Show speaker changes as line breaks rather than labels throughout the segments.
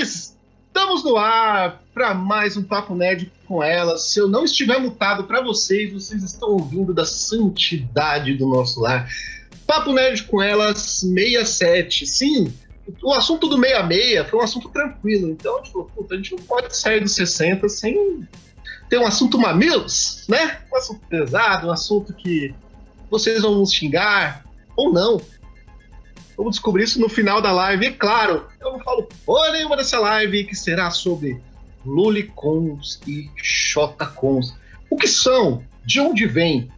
Estamos no ar para mais um Papo Nerd com elas. Se eu não estiver mutado para vocês, vocês estão ouvindo da santidade do nosso lar. Papo Nerd com elas 67. Sim, o assunto do 66 foi um assunto tranquilo. Então falou, puta, a gente não pode sair dos 60 sem ter um assunto mamilos, né? Um assunto pesado, um assunto que vocês vão nos xingar ou não. Vamos descobrir isso no final da live. E claro, eu não falo porra nenhuma dessa live que será sobre Lolicons e Xotacons. O que são? De onde vêm?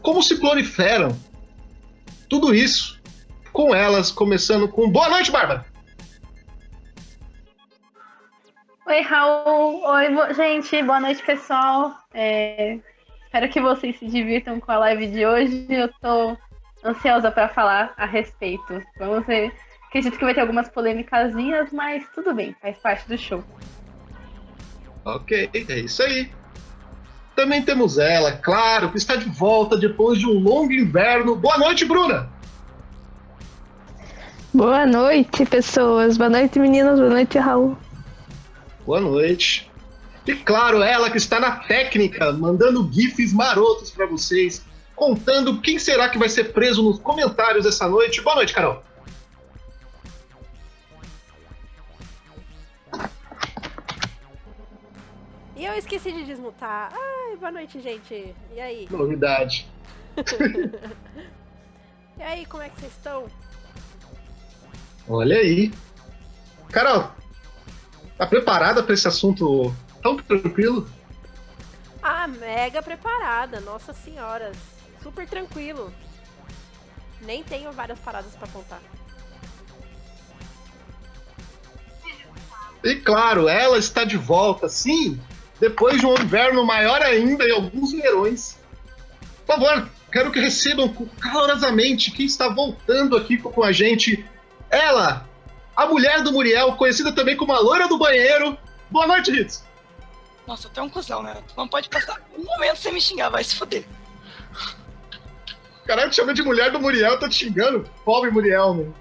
Como se proliferam? Tudo isso com elas, começando com Boa noite, Bárbara!
Oi, Raul! Oi, gente! Boa noite, pessoal! É... Espero que vocês se divirtam com a live de hoje. Eu tô ansiosa para falar a respeito. Vamos ver. Acredito que vai ter algumas polêmicasinhas, mas tudo bem, faz parte do show.
Ok, é isso aí. Também temos ela, claro, que está de volta depois de um longo inverno. Boa noite, Bruna!
Boa noite, pessoas. Boa noite, meninas. Boa noite, Raul.
Boa noite. E claro, ela que está na técnica, mandando gifs marotos para vocês contando quem será que vai ser preso nos comentários essa noite. Boa noite, Carol.
E eu esqueci de desmutar. Ai, boa noite, gente. E aí?
Novidade.
e aí, como é que vocês estão?
Olha aí. Carol, tá preparada para esse assunto tão tranquilo?
Ah, mega preparada, nossa senhora super tranquilo. Nem tenho várias paradas para contar.
E claro, ela está de volta, sim, depois de um inverno maior ainda e alguns verões. Por favor, quero que recebam calorosamente quem está voltando aqui com a gente. Ela, a mulher do Muriel, conhecida também como a loira do banheiro. Boa noite, Ritz.
Nossa, até um cuzão, né? Tu não pode passar um momento sem me xingar, vai se foder.
Caralho, te chama de mulher do Muriel, tá te xingando? Pobre Muriel, mano.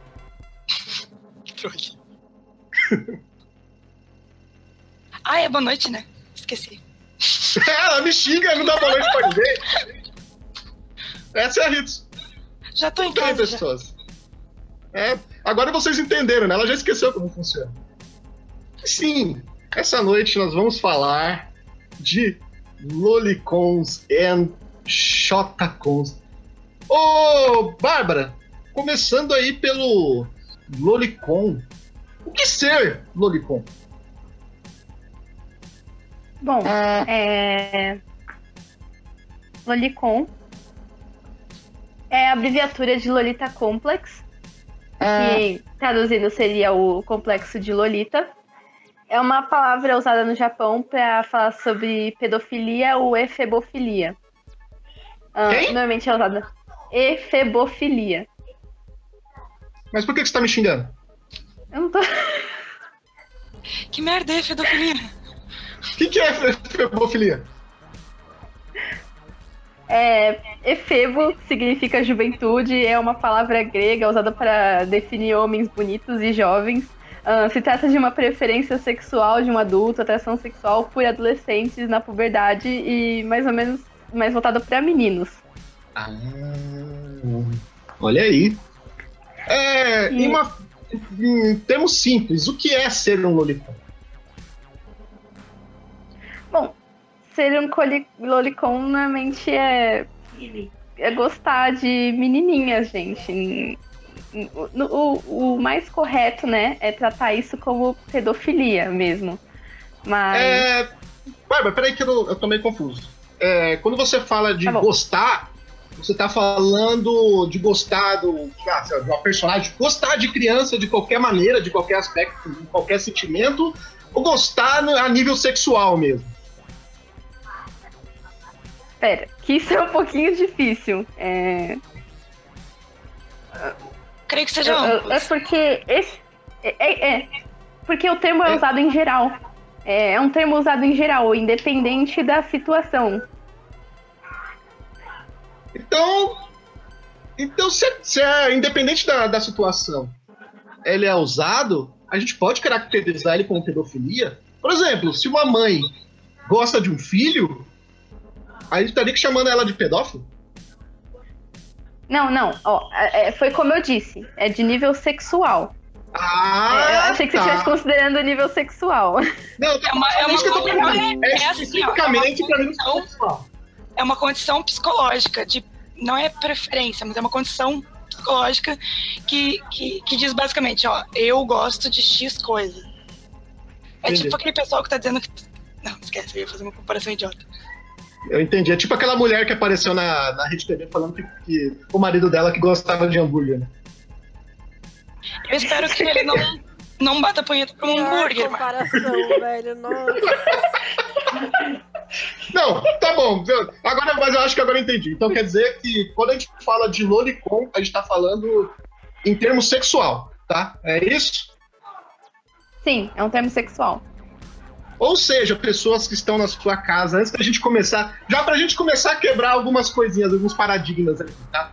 Ah, é boa noite, né? Esqueci.
Ela me xinga, não dá boa noite pra ninguém. Essa é a Ritz.
Já tô em casa. pessoas.
É, agora vocês entenderam, né? Ela já esqueceu como funciona. Sim, essa noite nós vamos falar de Lolicons and Shotacons. Ô, Bárbara, começando aí pelo Lolicon. O que ser Lolicon?
Bom, é... Lolicon é a abreviatura de Lolita Complex, que traduzindo seria o complexo de Lolita. É uma palavra usada no Japão para falar sobre pedofilia ou efebofilia.
Uh,
normalmente é usada efebofilia.
Mas por que, que você tá me xingando?
Eu não tô.
Que merda é efebofilia?
O que, que é efebofilia?
É, efebo significa juventude, é uma palavra grega usada para definir homens bonitos e jovens. Uh, se trata de uma preferência sexual de um adulto, atração sexual por adolescentes na puberdade e mais ou menos mais voltada para meninos.
Ah, olha aí. É, e... em, uma, em termos simples, o que é ser um lolicon?
Bom, ser um lolicon normalmente é, é gostar de menininhas, gente. O, o, o, mais correto, né, é tratar isso como pedofilia mesmo. Mas.
É. Bárbara, peraí que eu, eu tô meio confuso. É, quando você fala de tá gostar, você tá falando de gostar do, ah, de uma personagem, gostar de criança de qualquer maneira, de qualquer aspecto, de qualquer sentimento, ou gostar a nível sexual mesmo?
Pera, que isso é um pouquinho difícil. É...
Creio que seja
É, é porque esse, é, é, é, porque o termo é, é usado em geral. É, é um termo usado em geral, independente da situação.
Então, então se, se é independente da, da situação, ele é usado, a gente pode caracterizar ele como pedofilia. Por exemplo, se uma mãe gosta de um filho, a gente estaria chamando ela de pedófilo?
Não, não. Ó, é- é- foi como eu disse. É de nível sexual.
Ah,
É, eu achei que você
tá.
estivesse considerando o nível sexual.
Não,
É uma- é
é que eu tô
uma-
perguntando.
é-
É
é assim, ó,
especificamente
é uma
pra mim sexual.
É uma condição psicológica, de, não é preferência, mas é uma condição psicológica que, que, que diz basicamente, ó, eu gosto de X coisa. É
Entendi.
tipo aquele pessoal que tá dizendo que. Não, esquece, eu ia fazer uma comparação idiota.
Eu entendi. É tipo aquela mulher que apareceu na, na Rede TV falando que, que o marido dela que gostava de hambúrguer, né?
Eu espero que ele não, não bata punheta pra um hambúrguer, mas.
comparação, velho. Nossa.
Não, tá bom. Agora, mas eu acho que agora eu entendi. Então quer dizer que quando a gente fala de lolicon, a gente tá falando em termos sexual, tá? É isso?
Sim, é um termo sexual.
Ou seja, pessoas que estão na sua casa, antes da gente começar, já pra gente começar a quebrar algumas coisinhas, alguns paradigmas aqui, tá?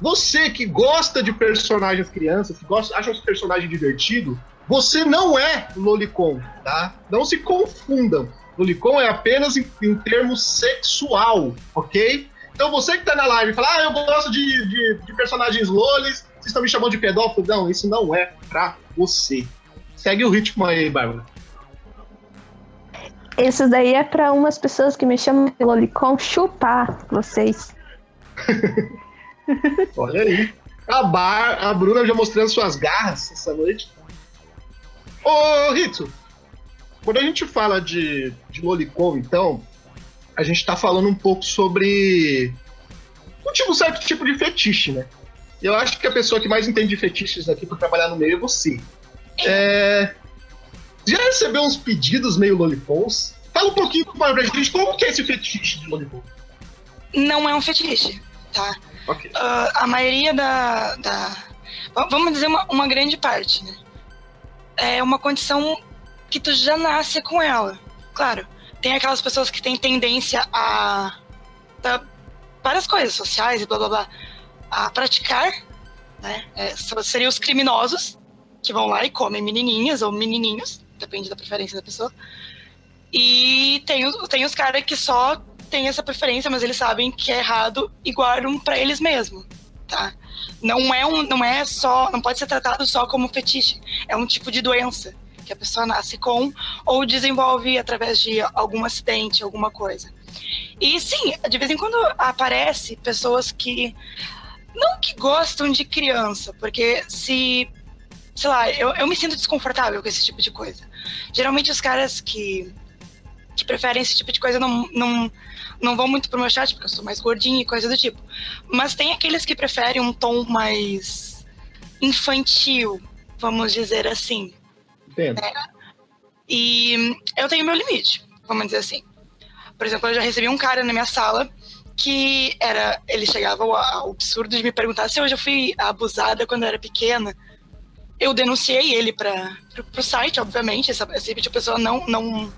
Você que gosta de personagens crianças, que gosta, acha os personagens divertidos, você não é lolicon, tá? Não se confundam. Lolicon é apenas em, em termos sexual, ok? Então você que tá na live e fala, ah, eu gosto de, de, de personagens lolis, vocês estão me chamando de pedófilo? Não, isso não é pra você. Segue o ritmo aí, Bárbara.
Esse daí é pra umas pessoas que me chamam de lolicon chupar vocês.
Olha aí. A, Bar, a Bruna já mostrando suas garras essa noite. Ô, Rito, quando a gente fala de, de Lolicon, então, a gente tá falando um pouco sobre um tipo, certo tipo de fetiche, né? Eu acho que a pessoa que mais entende de fetiches aqui pra trabalhar no meio é você. É... Já recebeu uns pedidos meio Lolicons? Fala um pouquinho pra gente como que é esse fetiche de Lolicon.
Não é um fetiche, tá? Ah, a maioria da, da- va- Vamos dizer uma, uma grande parte, né? É uma condição que tu já nasce com ela. Claro, tem aquelas pessoas que têm tendência a. várias coisas sociais e blá blá blá. A praticar, né? É, seriam os criminosos que vão lá e comem menininhas ou menininhos, depende da preferência da pessoa. E tem, tem os caras que só têm essa preferência, mas eles sabem que é errado e guardam pra eles mesmos, tá? Não é um, não é só, não pode ser tratado só como fetiche. É um tipo de doença que a pessoa nasce com ou desenvolve através de algum acidente, alguma coisa. E sim, de vez em quando aparece pessoas que não que gostam de criança, porque se sei lá, eu, eu me sinto desconfortável com esse tipo de coisa. Geralmente os caras que que preferem esse tipo de coisa não, não, não vão muito pro meu chat, porque eu sou mais gordinha e coisa do tipo. Mas tem aqueles que preferem um tom mais infantil, vamos dizer assim.
Entendo.
E eu tenho meu limite, vamos dizer assim. Por exemplo, eu já recebi um cara na minha sala que era. Ele chegava ao, absurdo de me perguntar se eu já fui abusada quando eu era pequena. Eu denunciei ele para pro site, obviamente. Essa, esse tipo de pessoa não, não,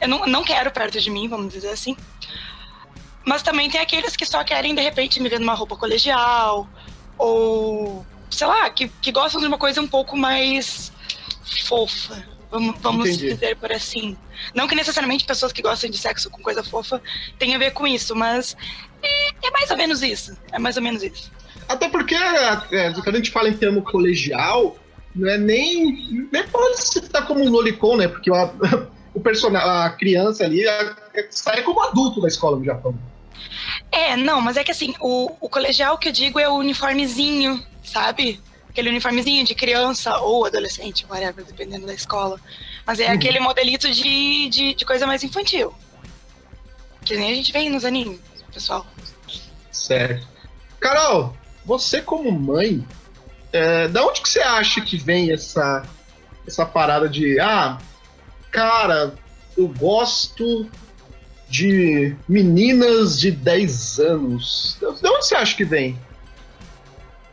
eu não, não quero perto de mim, vamos dizer assim. Mas também tem aqueles que só querem, de repente, me ver numa roupa colegial, ou, sei lá, que, que gostam de uma coisa um pouco mais fofa, vamos, vamos
Entendi.
dizer por assim. Não que necessariamente pessoas que gostam de sexo com coisa fofa tenham a ver com isso, mas é, é mais ou menos isso. É mais ou menos isso.
Até porque, é, quando a gente fala em termo colegial, não é nem. Nem pode citar como um lolicon, né? Porque a, o personagem, a criança ali é- é- sai como adulto da escola no Japão.
É, não, mas é que assim, o, o colegial que eu digo é o uniformezinho, sabe? Aquele uniformezinho de criança ou adolescente, whatever, dependendo da escola. Mas é
Uhum.
aquele modelito de, de, de coisa mais infantil. Que nem a gente vê nos animes, pessoal.
Certo. Carol, você como mãe, é, da onde que você acha que vem essa, essa parada de, ah, cara, eu gosto de meninas de 10 anos. De onde você acha que vem?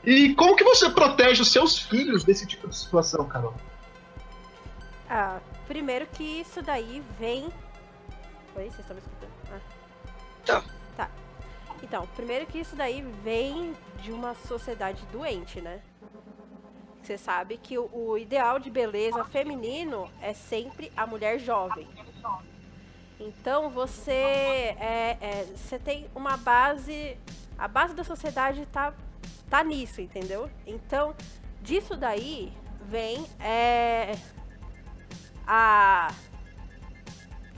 E como que você protege os seus filhos desse tipo de situação, Carol?
Ah, primeiro que isso daí vem. Oi, vocês estão me escutando? Ah.
Tô.
Tá. Então, primeiro que isso daí vem de uma sociedade doente, né? Você sabe que o, o ideal de beleza feminino é sempre a mulher jovem. Então você é, é, você tem uma base, a base da sociedade tá tá nisso, entendeu? Então disso daí vem é, a,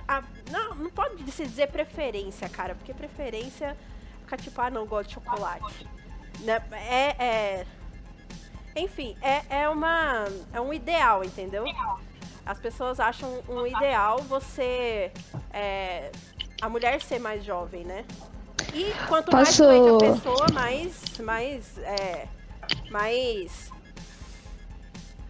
a não, não pode se dizer preferência, cara, porque preferência fica tipo, ah, não gosto de chocolate. Né? É, é, enfim, é, é, uma, é um ideal, entendeu? As pessoas acham um ideal você. É, a mulher ser mais jovem, né? E quanto
Posso-
mais doente a pessoa, mais. mais. É, mais.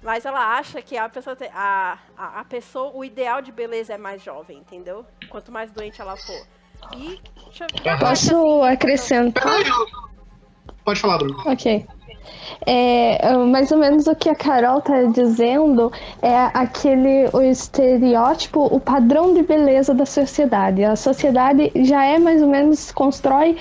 Mas ela acha que a pessoa, tem- a, a, a pessoa, o ideal de beleza é mais jovem, entendeu? Quanto mais doente ela for. E. Deixa eu
Posso acrescentar?
Peraí, eu- Pode falar, Bruno.
Ok. É, ah, mais ou menos o que a Carol tá dizendo é aquele o estereótipo, o padrão de beleza da sociedade. A sociedade já é mais ou menos constrói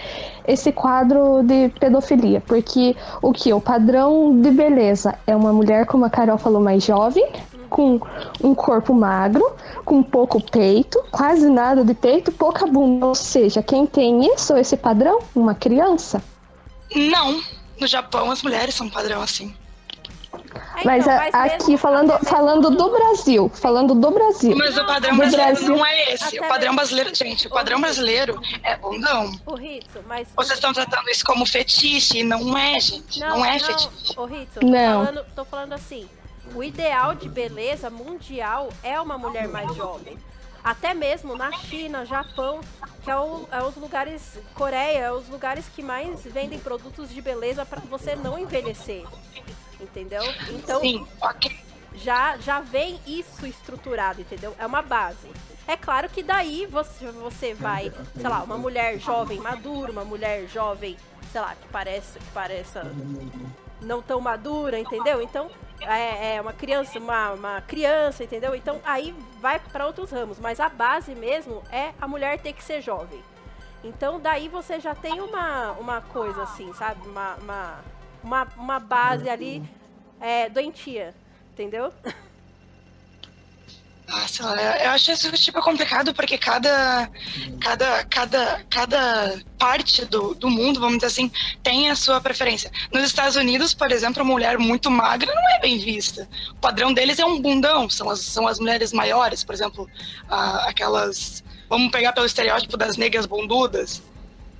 esse quadro de pedofilia, porque o que o padrão de beleza é uma mulher, como a Carol falou, mais jovem, com um corpo magro, com pouco peito, quase nada de peito, pouca bunda. Ou seja, quem tem isso, esse padrão, uma criança.
Não. No Japão, as mulheres são padrão assim.
É,
Mas,
então, mas
aqui
mesmo-
falando,
mesmo-
falando do Brasil, falando do Brasil.
Mas o padrão brasileiro
Brasil-
não é esse.
Até
O padrão brasileiro, gente, o padrão brasileiro é bundão.
O Ritsu, mas.
Vocês estão tratando isso como fetiche e não é, gente. Não, é fetiche.
Ô, Ritsu, tô
Não.
falando, tô falando assim. O ideal de beleza mundial é uma mulher mais jovem. Até mesmo na China, Japão, que é, o- é os lugares. Coreia, é os lugares que mais vendem produtos de beleza pra você não envelhecer. Entendeu? Então
Sim, ok.
já, já vem isso estruturado, entendeu? É uma base. É claro que daí você, você vai, sei lá, uma mulher jovem madura, uma mulher jovem, sei lá, que parece, que pareça não tão madura, entendeu? Então, é, é uma criança, uma, uma criança, entendeu? Então, aí vai para outros ramos, mas a base mesmo é a mulher ter que ser jovem. Então, daí você já tem uma, uma coisa assim, sabe? Uma, uma, uma, uma base ali é, doentia, entendeu?
Eu acho isso tipo complicado porque cada cada cada cada parte do, do mundo, vamos dizer assim, tem a sua preferência. Nos Estados Unidos, por exemplo, uma mulher muito magra não é bem vista. O padrão deles é um bundão, são as, são as mulheres maiores, por exemplo, ah, aquelas vamos pegar pelo estereótipo das negras bundudas,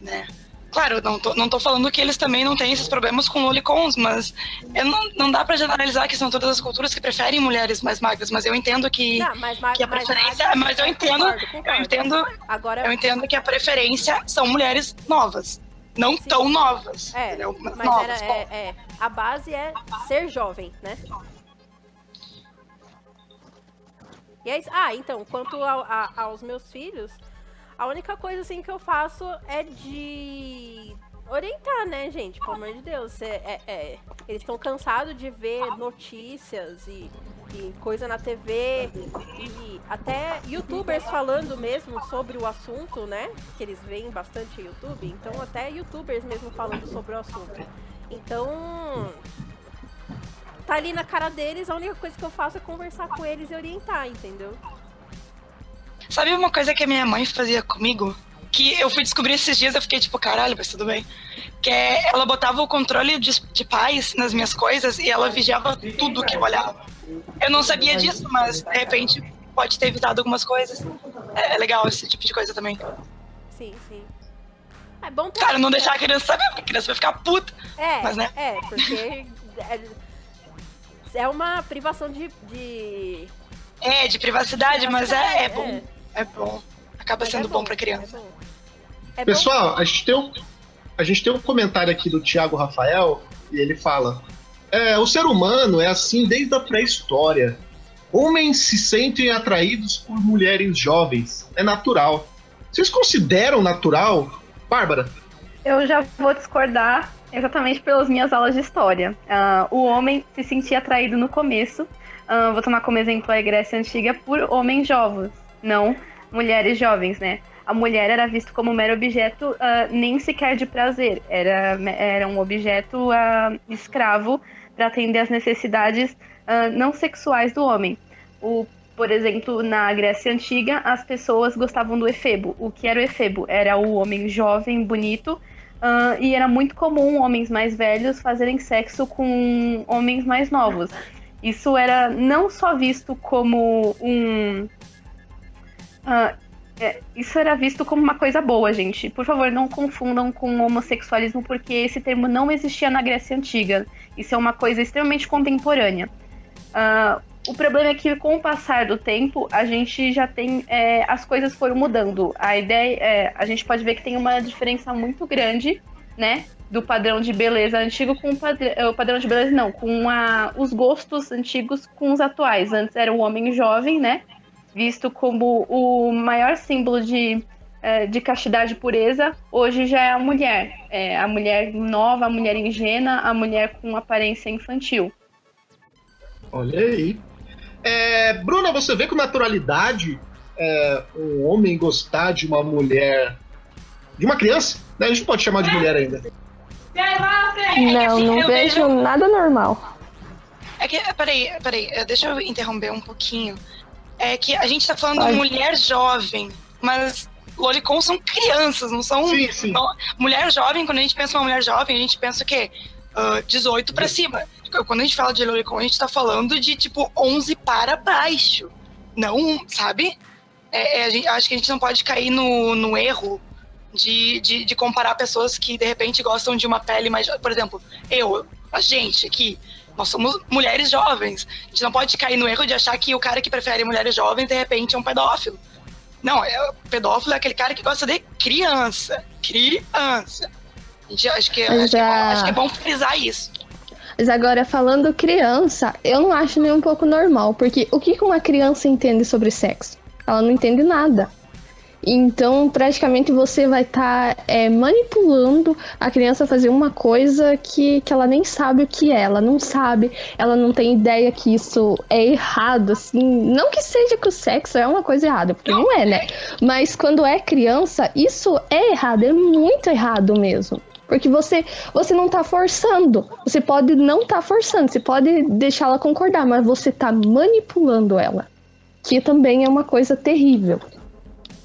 né? Claro, não tô, não tô falando que eles também não têm esses problemas com lolicons, mas não, não dá pra generalizar que são todas as culturas que preferem mulheres mais magras, mas eu entendo que
Não, mas, mas,
que a
mas-
preferência, mas eu entendo,
Concordo, concordo.
eu entendo,
Agora,
eu entendo que a preferência são mulheres novas, não
Sim.
tão novas,
é,
entendeu? Mas
mas
novas,
era, é, é, a base é ser jovem, né? E é isso. Ah, então, quanto ao- a- aos meus filhos, a única coisa assim que eu faço é de orientar, né, gente? Pelo amor de Deus. É, é- é, eles estão cansados de ver notícias e, e coisa na TV e até youtubers falando mesmo sobre o assunto, né? Que eles veem bastante YouTube, então até youtubers mesmo falando sobre o assunto. Então, tá ali na cara deles, a única coisa que eu faço é conversar com eles e orientar, entendeu?
Sabe uma coisa que a minha mãe fazia comigo? Que eu fui descobrir esses dias, eu fiquei tipo, caralho, mas tudo bem. Que é, ela botava o controle de, de paz nas minhas coisas e ela vigiava tudo que eu olhava. Eu não sabia disso, mas de repente pode ter evitado algumas coisas. É, é legal esse tipo de coisa também.
Sim, sim. É bom ter.
Cara, não deixar a criança saber, porque a criança vai ficar puta.
É,
Mas, né?
é, porque é, é uma privação de. de...
É, de privacidade, mas é, é bom.
É.
Bom. Acaba
Mas
sendo
é
bom pra criança.
É bom. É bom
Pessoal, a gente tem um, a gente tem um comentário aqui do Tiago Rafael e ele fala: é, o ser humano é assim desde a pré-história. Homens se sentem atraídos por mulheres jovens. É natural. Vocês consideram natural? Bárbara,
Eu já vou discordar exatamente pelas minhas aulas de história. Ah, o homem se sentia atraído no começo, ah, vou tomar como exemplo a Grécia Antiga, por homens jovens, não mulheres jovens, né? A mulher era vista como um mero objeto ah, nem sequer de prazer, era, era um objeto ah, escravo para atender às necessidades uh, não sexuais do homem. O, por exemplo, na Grécia Antiga, as pessoas gostavam do efebo. O que era o efebo? Era o homem jovem, bonito, uh, e era muito comum homens mais velhos fazerem sexo com homens mais novos. Isso era não só visto como um. Uh, é, isso era visto como uma coisa boa, gente. Por favor, não confundam com homossexualismo, porque esse termo não existia na Grécia Antiga. Isso é uma coisa extremamente contemporânea. Uh, o problema é que, com o passar do tempo, a gente já tem. É, as coisas foram mudando. A ideia. É, a gente pode ver que tem uma diferença muito grande, né? Do padrão de beleza antigo com o, padrão, é, o padrão de beleza, não, com a, os gostos antigos com os atuais. Antes era o homem jovem, né? Visto como o maior símbolo de, é, de castidade e pureza, hoje já é a mulher. É, a mulher nova, a mulher ingênua, a mulher com aparência infantil.
Olha aí. É, Bruna, você vê com naturalidade é, um homem gostar de uma mulher. de uma criança? Né? A gente pode chamar de mulher ainda.
Não, não vejo nada normal.
É que, peraí, peraí, deixa eu interromper um pouquinho. É que a gente tá falando de mulher jovem, mas lolicons são crianças, não são.
Sim, sim.
Não, mulher jovem, quando a gente pensa em uma mulher jovem, a gente pensa o quê? Uh, 18 pra cima quando a gente fala de Lolicon, a gente tá falando de tipo 11 para baixo. Não, sabe? É, é, gente, acho que a gente não pode cair no, no erro de, de, de, comparar pessoas que de repente gostam de uma pele mais. Por exemplo, eu, a gente aqui, nós somos mulheres jovens. A gente não pode cair no erro de achar que o cara que prefere mulheres jovens de repente é um pedófilo. Não, é, pedófilo é aquele cara que gosta de criança. Criança. A gente, acho, que, acho, que é, acho que é bom frisar isso.
Mas agora, falando criança, eu não acho nem um pouco normal, porque o que uma criança entende sobre sexo? Ela não entende nada. Então, praticamente você vai estar tá, é, manipulando a criança a fazer uma coisa que, que ela nem sabe o que é. Ela não sabe, ela não tem ideia que isso é errado, assim. Não que seja que o sexo é uma coisa errada, porque não é, né? Mas quando é criança, isso é errado, é muito errado mesmo. Porque você, você não tá forçando. Você pode não tá forçando, você pode deixá-la concordar, mas você tá manipulando ela. Que também é uma coisa terrível.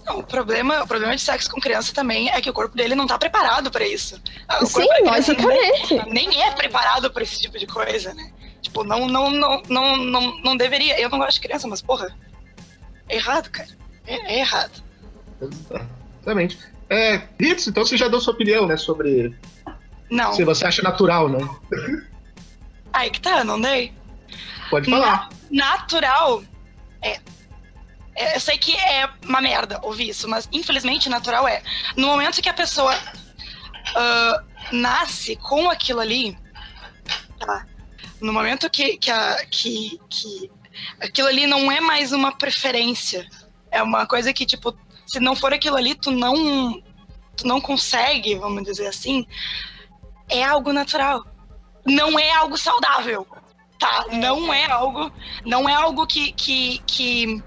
Não, o problema, o problema de sexo com criança também é que o corpo dele não tá preparado para isso. O
Sim, logicamente.
Nem, nem é preparado para esse tipo de coisa, né? Tipo, não, não, não, não, não, não deveria. Eu não gosto de criança, mas porra, é errado, cara. É, é errado.
Exatamente. É, Ritz, então você já deu sua opinião, né, sobre.
Não.
Se você acha natural, né?
Aí que tá, não dei.
Pode falar.
Na, natural. É, é. Eu sei que é uma merda ouvir isso, mas infelizmente natural é. No momento que a pessoa uh, nasce com aquilo ali, tá? No momento que, que, a, que, que aquilo ali não é mais uma preferência, é uma coisa que, tipo, se não for aquilo ali, tu não, tu não consegue, vamos dizer assim, é algo natural. Não é algo saudável, tá? Não é algo, não é algo que, que, que,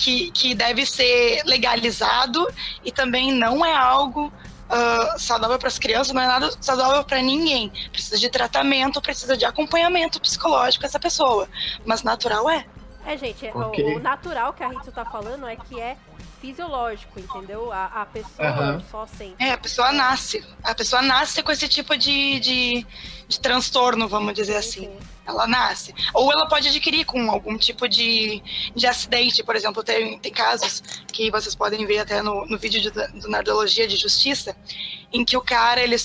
que, que deve ser legalizado e também não é algo Uh, saudável para as crianças, não é nada saudável para ninguém. Precisa de tratamento, precisa de acompanhamento psicológico essa pessoa. Mas natural é.
É, gente, okay. o, o, natural que a Ritsu tá falando é que é fisiológico, entendeu? A, a pessoa uhum. só sente.
É, a pessoa nasce. A pessoa nasce com esse tipo de, de, de transtorno, vamos dizer assim. Sim. Ela nasce. Ou ela pode adquirir com algum tipo de, de acidente. Por exemplo, tem, tem casos que vocês podem ver até no, no vídeo de, do Nerdologia de Justiça, em que o cara, ele,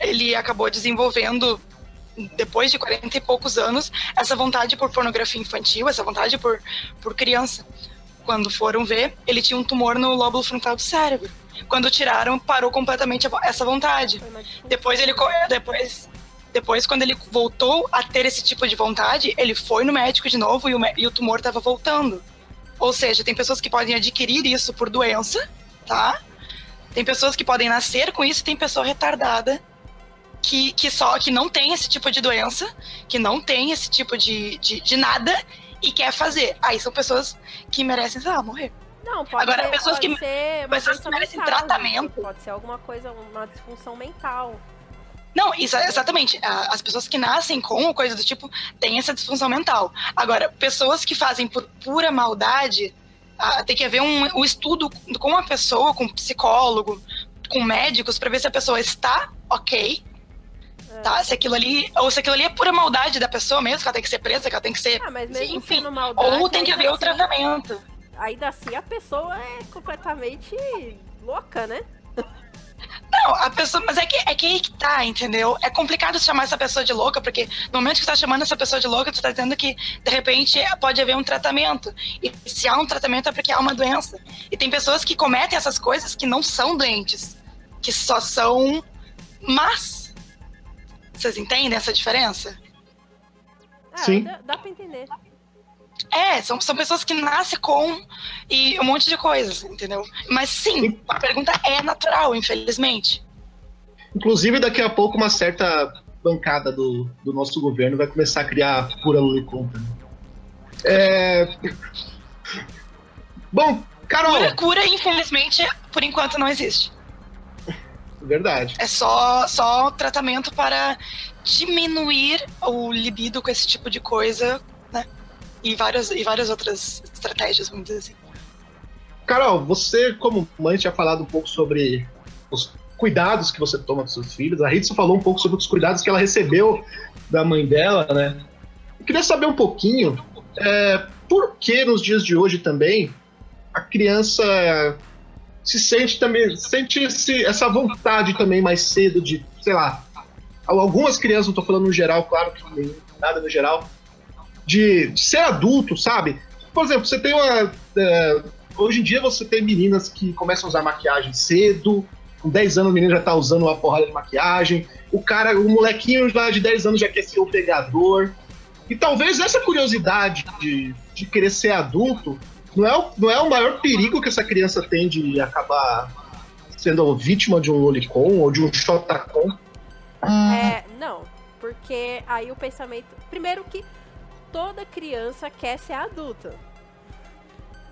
ele acabou desenvolvendo depois de 40 e poucos anos, essa vontade por pornografia infantil, essa vontade por, por criança. Quando foram ver, ele tinha um tumor no lóbulo frontal do cérebro. Quando tiraram, parou completamente essa vontade. Depois ele depois depois quando ele voltou a ter esse tipo de vontade, ele foi no médico de novo e o, e o tumor estava voltando. Ou seja, tem pessoas que podem adquirir isso por doença, tá? Tem pessoas que podem nascer com isso, tem pessoa retardada que, que só que não tem esse tipo de doença, que não tem esse tipo de, de, de nada e quer fazer. Aí são pessoas que merecem, sei lá, morrer.
Não, pode Agora, ser, pessoas que, ser pessoas que merecem mental, tratamento. Pode ser alguma coisa, uma disfunção mental.
Não, isso, exatamente. As pessoas que nascem com coisa do tipo têm essa disfunção mental. Agora, pessoas que fazem por pura maldade, tem que haver um, um estudo com a pessoa, com um psicólogo, com médicos, para ver se a pessoa está ok. Tá? Se aquilo ali. Ou se aquilo ali é pura maldade da pessoa mesmo, que ela tem que ser presa, que ela tem que ser.
Ah, mas mesmo enfim, maldade,
ou tem que haver assim, o tratamento.
Ainda assim a pessoa é completamente louca, né?
Não, a pessoa, mas é que, é que aí que tá, entendeu? É complicado chamar essa pessoa de louca, porque no momento que você tá chamando essa pessoa de louca, tu tá dizendo que, de repente, pode haver um tratamento. E se há um tratamento é porque há uma doença. E tem pessoas que cometem essas coisas que não são doentes, que só são más. Vocês entendem essa diferença?
Ah, Sim. Dá, dá pra entender.
É, são, são pessoas que nascem com e um monte de coisas, entendeu? Mas sim, a pergunta é natural, infelizmente.
Inclusive, daqui a pouco, uma certa bancada do, do nosso governo vai começar a criar pura Luliconta. Né? É... Bom, Carol.
Cura, cura, infelizmente, por enquanto não existe.
Verdade.
É só, só tratamento para diminuir o libido com esse tipo de coisa, né? e várias, e várias outras estratégias, vamos dizer assim.
Carol, você, como mãe, tinha falado um pouco sobre os cuidados que você toma com seus filhos. A Ritsu falou um pouco sobre os cuidados que ela recebeu da mãe dela, né? Eu queria saber um pouquinho é, por que nos dias de hoje também a criança se sente também, sente esse, essa vontade também mais cedo de, sei lá, algumas crianças, não estou falando no geral, claro que nada no geral, de, de ser adulto, sabe? Por exemplo, você tem uma. É, hoje em dia você tem meninas que começam a usar maquiagem cedo, com 10 anos o menino já tá usando uma porrada de maquiagem, o cara, o molequinho já de 10 anos já quer ser o pegador. E talvez essa curiosidade de, de querer ser adulto não é, o, não é o maior perigo que essa criança tem de acabar sendo vítima de um lolicon ou de um shotacon.
É, não, porque aí o pensamento. Primeiro que toda criança quer ser adulta.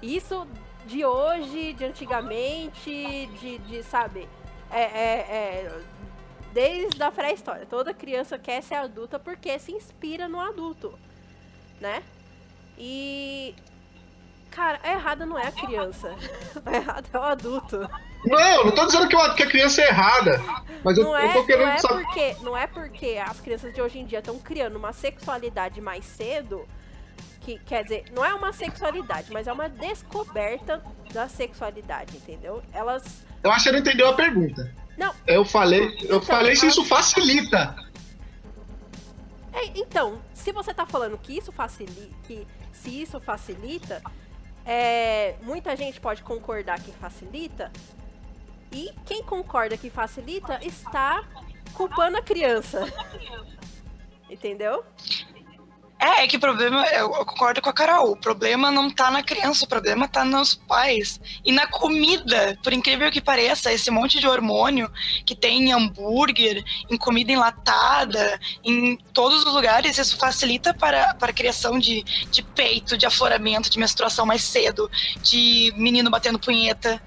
Isso de hoje, de antigamente, de, de sabe, é, é, é, desde a pré-história. Toda criança quer ser adulta porque se inspira no adulto, né? E cara, a errada não é a criança, a errada é o adulto.
Não, não tô dizendo que, a criança é errada. Mas eu,
é,
eu tô querendo
não é
saber.
Porque, não é porque as crianças de hoje em dia estão criando uma sexualidade mais cedo. Que, quer dizer, não é uma sexualidade, mas é uma descoberta da sexualidade, entendeu? Elas.
Eu acho que você não entendeu a pergunta.
Não.
Eu falei, eu então, falei se isso facilita.
É, então, se você tá falando que isso facilita, que se isso facilita, é, muita gente pode concordar que facilita, e quem concorda que facilita está culpando a criança. Entendeu?
É, é que o problema, eu concordo com a Carol, o problema não tá na criança, o problema tá nos pais. E na comida, por incrível que pareça, esse monte de hormônio que tem em hambúrguer, em comida enlatada, em todos os lugares, isso facilita para, para a criação de, de peito, de afloramento, de menstruação mais cedo, de menino batendo punheta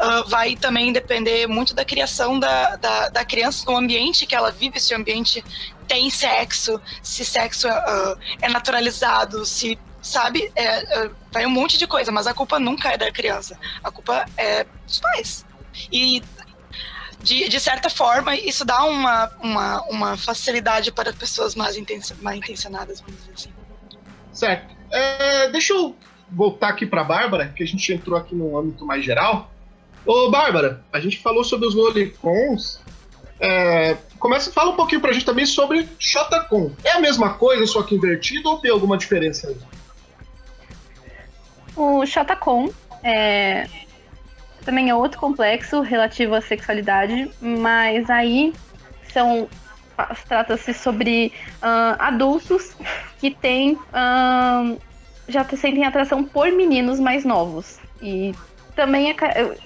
uh, vai também depender muito da criação da, da, da, criança, no ambiente que ela vive, se o ambiente tem sexo, se sexo uh, é naturalizado, se sabe, é, é, vai um monte de coisa, mas a culpa nunca é da criança, a culpa é dos pais. E de, de certa forma, isso dá uma, uma, uma facilidade para pessoas mais, mal intencionadas, vamos dizer assim.
Certo. É, deixa eu voltar aqui para Bárbara, que a gente entrou aqui no âmbito mais geral. Ô, Bárbara, a gente falou sobre os lolicons. É, começa, fala um pouquinho pra gente também sobre Shotacon. É a mesma coisa, só que invertido, ou tem alguma diferença aí?
O Shotacon é, também é outro complexo relativo à sexualidade, mas aí são trata-se sobre uh, adultos que têm uh, já sentem atração por meninos mais novos e também, é,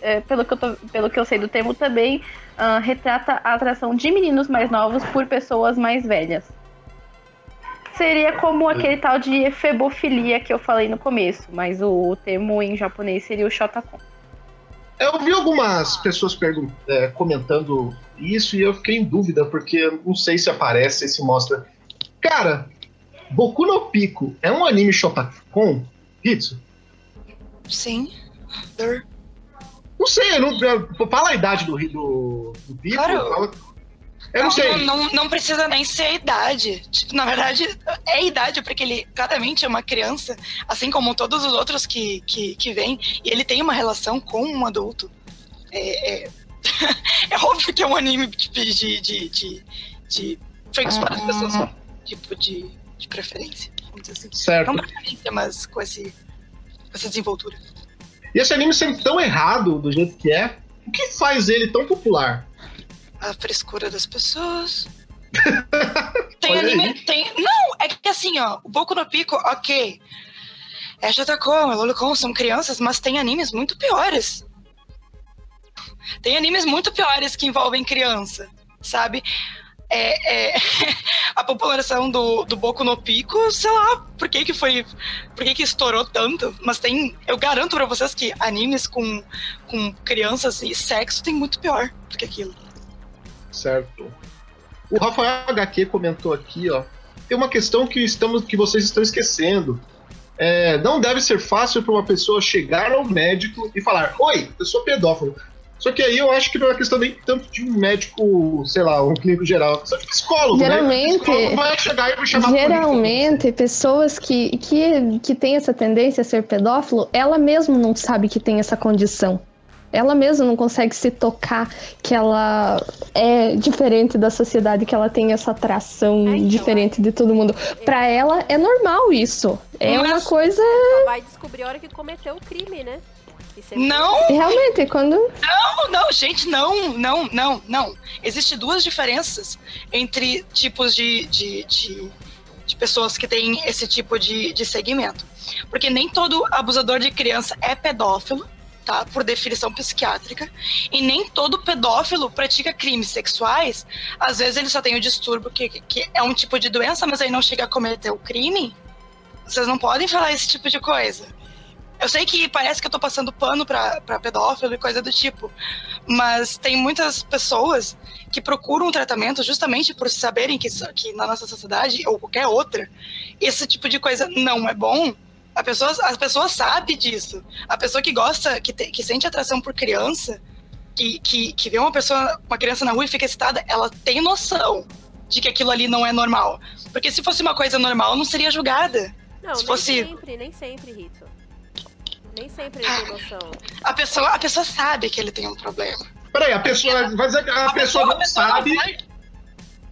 é, pelo, que eu tô, pelo que eu sei do termo, também uh, retrata a atração de meninos mais novos por pessoas mais velhas. Seria como aquele tal de efebofilia que eu falei no começo, mas o termo em japonês seria o shotakon.
Eu vi algumas pessoas é, comentando isso e eu fiquei em dúvida, porque eu não sei se aparece, se mostra. Cara, Boku no Pico é um anime Shotacon? Hitsu?
Sim.
Não sei, eu não, fala a idade do, do, do Pico.
Claro.
fala- eu não, sei.
Não, não, não precisa nem ser a idade. Tipo, na verdade, é a idade, porque ele claramente é uma criança, assim como todos os outros que, que, que vêm, e ele tem uma relação com um adulto. É, é... é óbvio que é um anime tipo, de, de, de, de feitos para as pessoas com tipo de, de preferência. Vamos dizer assim.
Certo.
Não preferência, mas com, esse, com essa desenvoltura.
E esse anime sendo tão errado do jeito que é, o que faz ele tão popular?
A frescura das pessoas. tem anime. Tem... Não, é que assim, ó, o Boku no Pico, ok. É Jotacon, é Lolicon, são crianças, mas tem animes muito piores. Tem animes muito piores que envolvem criança, sabe? É, é, a população do, do Boku no Pico, sei lá, por que que foi, por que que estourou tanto, mas tem, eu garanto pra vocês que animes com, com crianças e sexo tem muito pior do que aquilo.
Certo. O Rafael HQ comentou aqui, ó. Tem uma questão que estamos, que vocês estão esquecendo. É, não deve ser fácil para uma pessoa chegar ao médico e falar: Oi, eu sou pedófilo. Só que aí eu acho que não é uma questão nem tanto de um médico, sei lá, um clínico geral, é questão de psicólogo,
Geralmente-
né? Psicólogo vai chegar e vai chamar.
Geralmente, pessoas que, que, que têm essa tendência a ser pedófilo, ela mesma não sabe que tem essa condição. Ela mesma não consegue se tocar que ela é diferente da sociedade, que ela tem essa atração
É, então,
diferente de todo mundo. Pra ela é normal isso. É
Mas-
uma coisa.
Só vai descobrir a hora que cometeu o crime, né? É
Não,
Realmente, quando.
Não, não, gente, não, não, não, não. Existem duas diferenças entre tipos de, de, de, de pessoas que têm esse tipo de, de segmento. Porque nem todo abusador de criança é pedófilo, tá? Por definição psiquiátrica. E nem todo pedófilo pratica crimes sexuais. Às vezes ele só tem o distúrbio, que, que é um tipo de doença, mas aí não chega a cometer o crime. Vocês não podem falar esse tipo de coisa. Eu sei que parece que eu tô passando pano pra, pra pedófilo e coisa do tipo, mas tem muitas pessoas que procuram um tratamento justamente por saberem que, que na nossa sociedade, ou qualquer outra, esse tipo de coisa não é bom. A pessoa, as pessoas sabem disso. A pessoa que gosta, que, te- que sente atração por criança, que, que, que vê uma pessoa, uma criança na rua e fica excitada, ela tem noção de que aquilo ali não é normal. Porque se fosse uma coisa normal, não seria julgada.
Não,
Se
nem
fosse-
sempre, nem sempre, Rito. Nem sempre ele tem noção.
A pessoa, a pessoa sabe que ele tem um problema.
Peraí, a pessoa vai dizer que a, pessoa não sabe.
vai-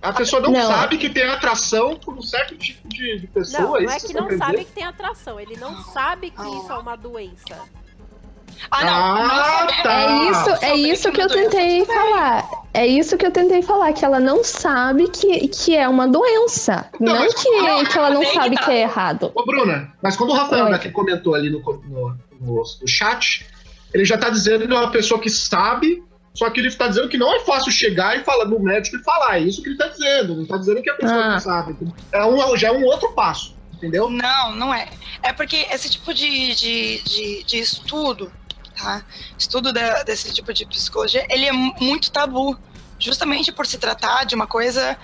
A pessoa não,
Não.
sabe que tem atração por um certo tipo de, de pessoa.
Não, não
isso
é que não
querendo
sabe que tem atração. Ele não sabe que isso é uma doença.
Ah, não.
Ah,
não
tá.
É isso, é isso que eu tentei falar. É isso que eu tentei falar, que ela não sabe que, que é uma doença.
Não,
Não,
mas-
que,
não,
que ela não sabe
que
que é errado.
Ô, Bruna, mas quando o Rafael
Oi.
daqui comentou ali no, no, no- no chat, ele já tá dizendo que é uma pessoa que sabe, só que ele tá dizendo que não é fácil chegar e falar no médico e falar. É isso que ele tá dizendo. Ele tá dizendo que a pessoa
Ah.
não sabe. É um, já é um outro passo, entendeu?
Não, não é. É porque esse tipo de, de, de, de estudo, tá? Estudo da- desse tipo de psicologia, ele é mu- muito tabu. Justamente por se tratar de uma coisa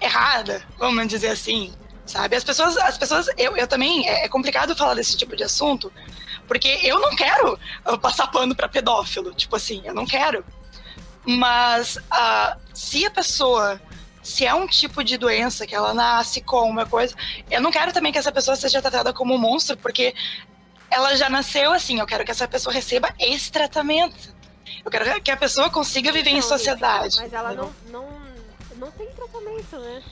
errada, vamos dizer assim. Sabe? As pessoas, as pessoas, eu, eu também, é é complicado falar desse tipo de assunto, porque eu não quero uh, passar pano pra pedófilo, tipo assim, eu não quero. Mas ah, se a pessoa, se é um tipo de doença que ela nasce com uma coisa, eu não quero também que essa pessoa seja tratada como um monstro, porque ela já nasceu assim. Eu quero que essa pessoa receba esse tratamento. Eu quero que a pessoa consiga viver em
Não,
sociedade.
Mas ela não, não, não tem tratamento, né?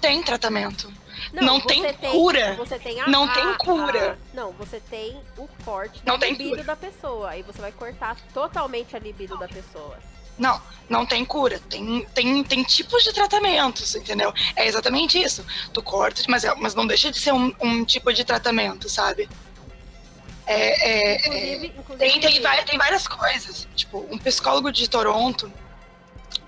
tem tratamento. Não
você
tem cura.
Você tem a,
Não
a-
tem cura.
a- não, você tem o corte
Não
da
tem
libido
cura.
da pessoa. Aí você vai cortar totalmente a libido da pessoa.
Não, não tem cura. Tem, tem, tem tipos de tratamentos, entendeu? É exatamente isso. Tu corta, mas, é- mas não deixa de ser um, um tipo de tratamento, sabe? É, é, é,
Inclusive, inclusive
Tem, tem, vai- tem várias coisas. Tipo, um psicólogo de Toronto,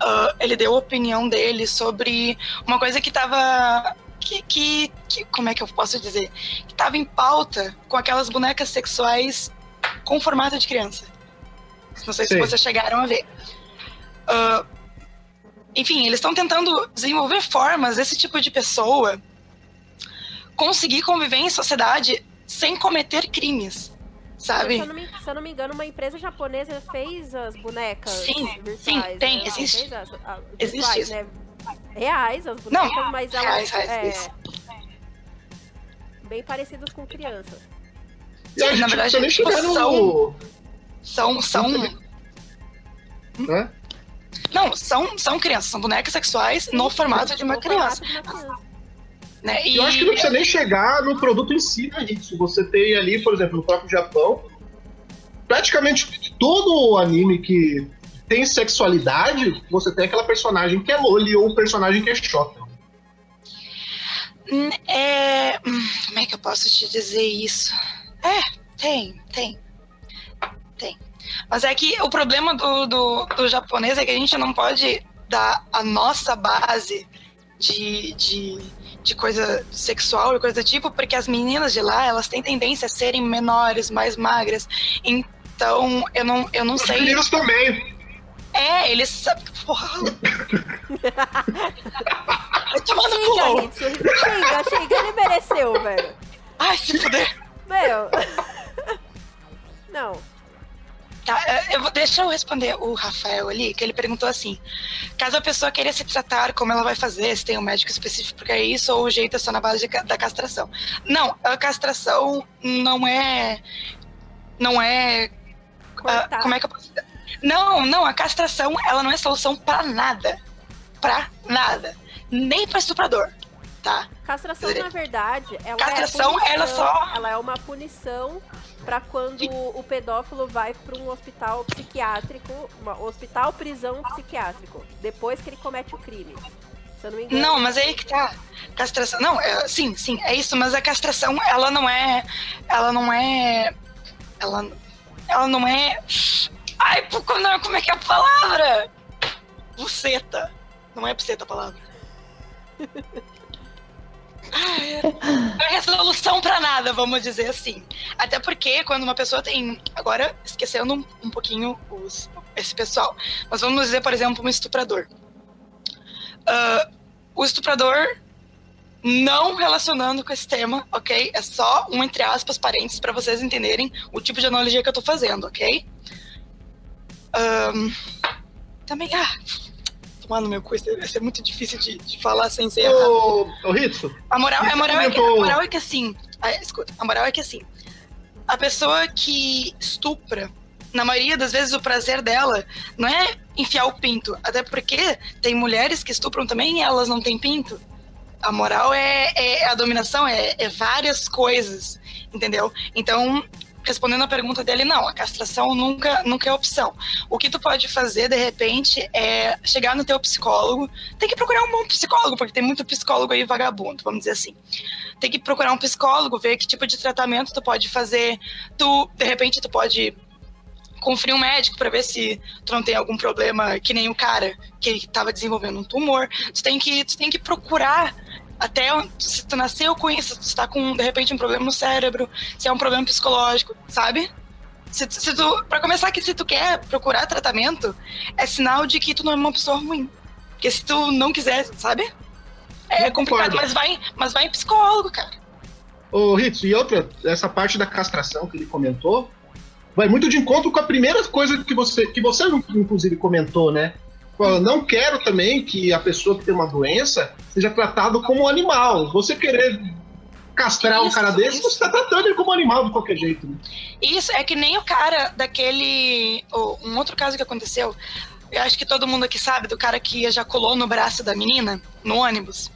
ah, ele deu a opinião dele sobre uma coisa que tava. Que, que, que- Como é que eu posso dizer? Que tava em pauta com aquelas bonecas sexuais com formato de criança. Não sei se
Sei.
vocês chegaram a ver. Ah, enfim, eles estão tentando desenvolver formas desse tipo de pessoa conseguir conviver em sociedade sem cometer crimes, sabe?
Se eu, não me, se eu não me engano, uma empresa japonesa fez as bonecas
Sim,
virtuais.
sim, tem,
né?
Existe.
as- a-
Existe
virtuais,
isso.
né? Reais, as bonecas,
Não,
mas elas
reais, reais,
é, bem parecidas com crianças.
E a gente
na
não
verdade,
precisa nem chegar no.
são- São, são,
né?
não, são, são crianças, são bonecas sexuais no formato de uma criança,
formato de uma criança.
né? E
Eu acho que não precisa nem chegar no produto em si, né, isso. Você tem ali, por exemplo, no próprio Japão, praticamente todo anime que tem sexualidade, você tem aquela personagem que é loli ou um personagem que é shota.
Hum, É. hum, Como é que eu posso te dizer isso? É, tem, tem. Tem. Mas é que o problema do, do, do japonês é que a gente não pode dar a nossa base de, de, de coisa sexual e coisa do tipo, porque as meninas de lá, elas têm tendência a serem menores, mais magras. Então, eu não, eu não
Os
sei.
meninos também.
É, eles sabem. Porra. Vai tomar no cu.
Hitsu. Xinga, xinga. Ele mereceu, velho.
Ai, se fuder.
Meu. Não.
Tá, eu vou, deixa eu responder o Rafael ali, que ele perguntou assim: caso a pessoa queira se tratar, como ela vai fazer? Se tem um médico específico para isso, ou o jeito é só na base de da castração? Não, a castração não é. Não é.
Cortar.
como é que eu posso? Não, não, a castração ela não é solução para nada. Pra nada. Nem para estuprador, tá?
Castração, na verdade, ela
Castração,
é punição,
ela só-
ela é uma punição pra quando o pedófilo vai pra um hospital psiquiátrico, um hospital prisão psiquiátrico, depois que ele comete o crime. Se eu não me engano.
Não, mas aí que tá. Castração. Não, é, sim, sim, é isso, mas a castração, ela não é. Ela não é. Ela, ela não é. Ai, como é que é a palavra? Buceta. Não é buceta a palavra. Não é resolução pra nada, vamos dizer assim. Até porque quando uma pessoa tem. Agora, esquecendo um, um pouquinho os, esse pessoal. Mas vamos dizer, por exemplo, um estuprador. Ah, o estuprador não relacionando com esse tema, ok? É só um entre aspas parênteses para vocês entenderem o tipo de analogia que eu tô fazendo, ok? Ahn, também, ah, tomar no meu cu, isso vai ser muito difícil de, de falar sem ser errado.
Ô, ô Ritsu,
A moral, a, moral é que, a moral é que assim. ah, escuta, a moral é que assim. A pessoa que estupra, na maioria das vezes o prazer dela não é enfiar o pinto. Até porque tem mulheres que estupram também e elas não têm pinto. A moral é, é a dominação, é, é várias coisas, entendeu? Então, respondendo a pergunta dele, não, a castração nunca, nunca é opção. O que tu pode fazer, de repente, é chegar no teu psicólogo. Tem que procurar um bom psicólogo, porque tem muito psicólogo aí vagabundo, vamos dizer assim. Tem que procurar um psicólogo, ver que tipo de tratamento tu pode fazer. Tu, de repente, tu pode conferir um médico para ver se tu não tem algum problema que nem o cara que estava desenvolvendo um tumor. Tu tem que, tu tem que procurar até se tu nasceu com isso, se tu tá com de repente um problema no cérebro, se é um problema psicológico, sabe? Se, se tu, para começar que se tu quer procurar tratamento, é sinal de que tu não é uma pessoa ruim. Porque se tu não quiser, sabe? É
Eu
complicado,
concordo.
mas vai, mas vai em psicólogo, cara.
Ô, Ritsu, e outra, essa parte da castração que ele comentou, vai muito de encontro com a primeira coisa que você, que você inclusive comentou, né? Não quero também que a pessoa que tem uma doença seja tratado como um animal. Você querer castrar um
Isso,
cara desse,
isso.
você está tratando ele como um animal de qualquer jeito. Né?
Isso, é que nem o cara daquele. oh, um outro caso que aconteceu. Eu acho que todo mundo aqui sabe do cara que ejaculou no braço da menina, no ônibus.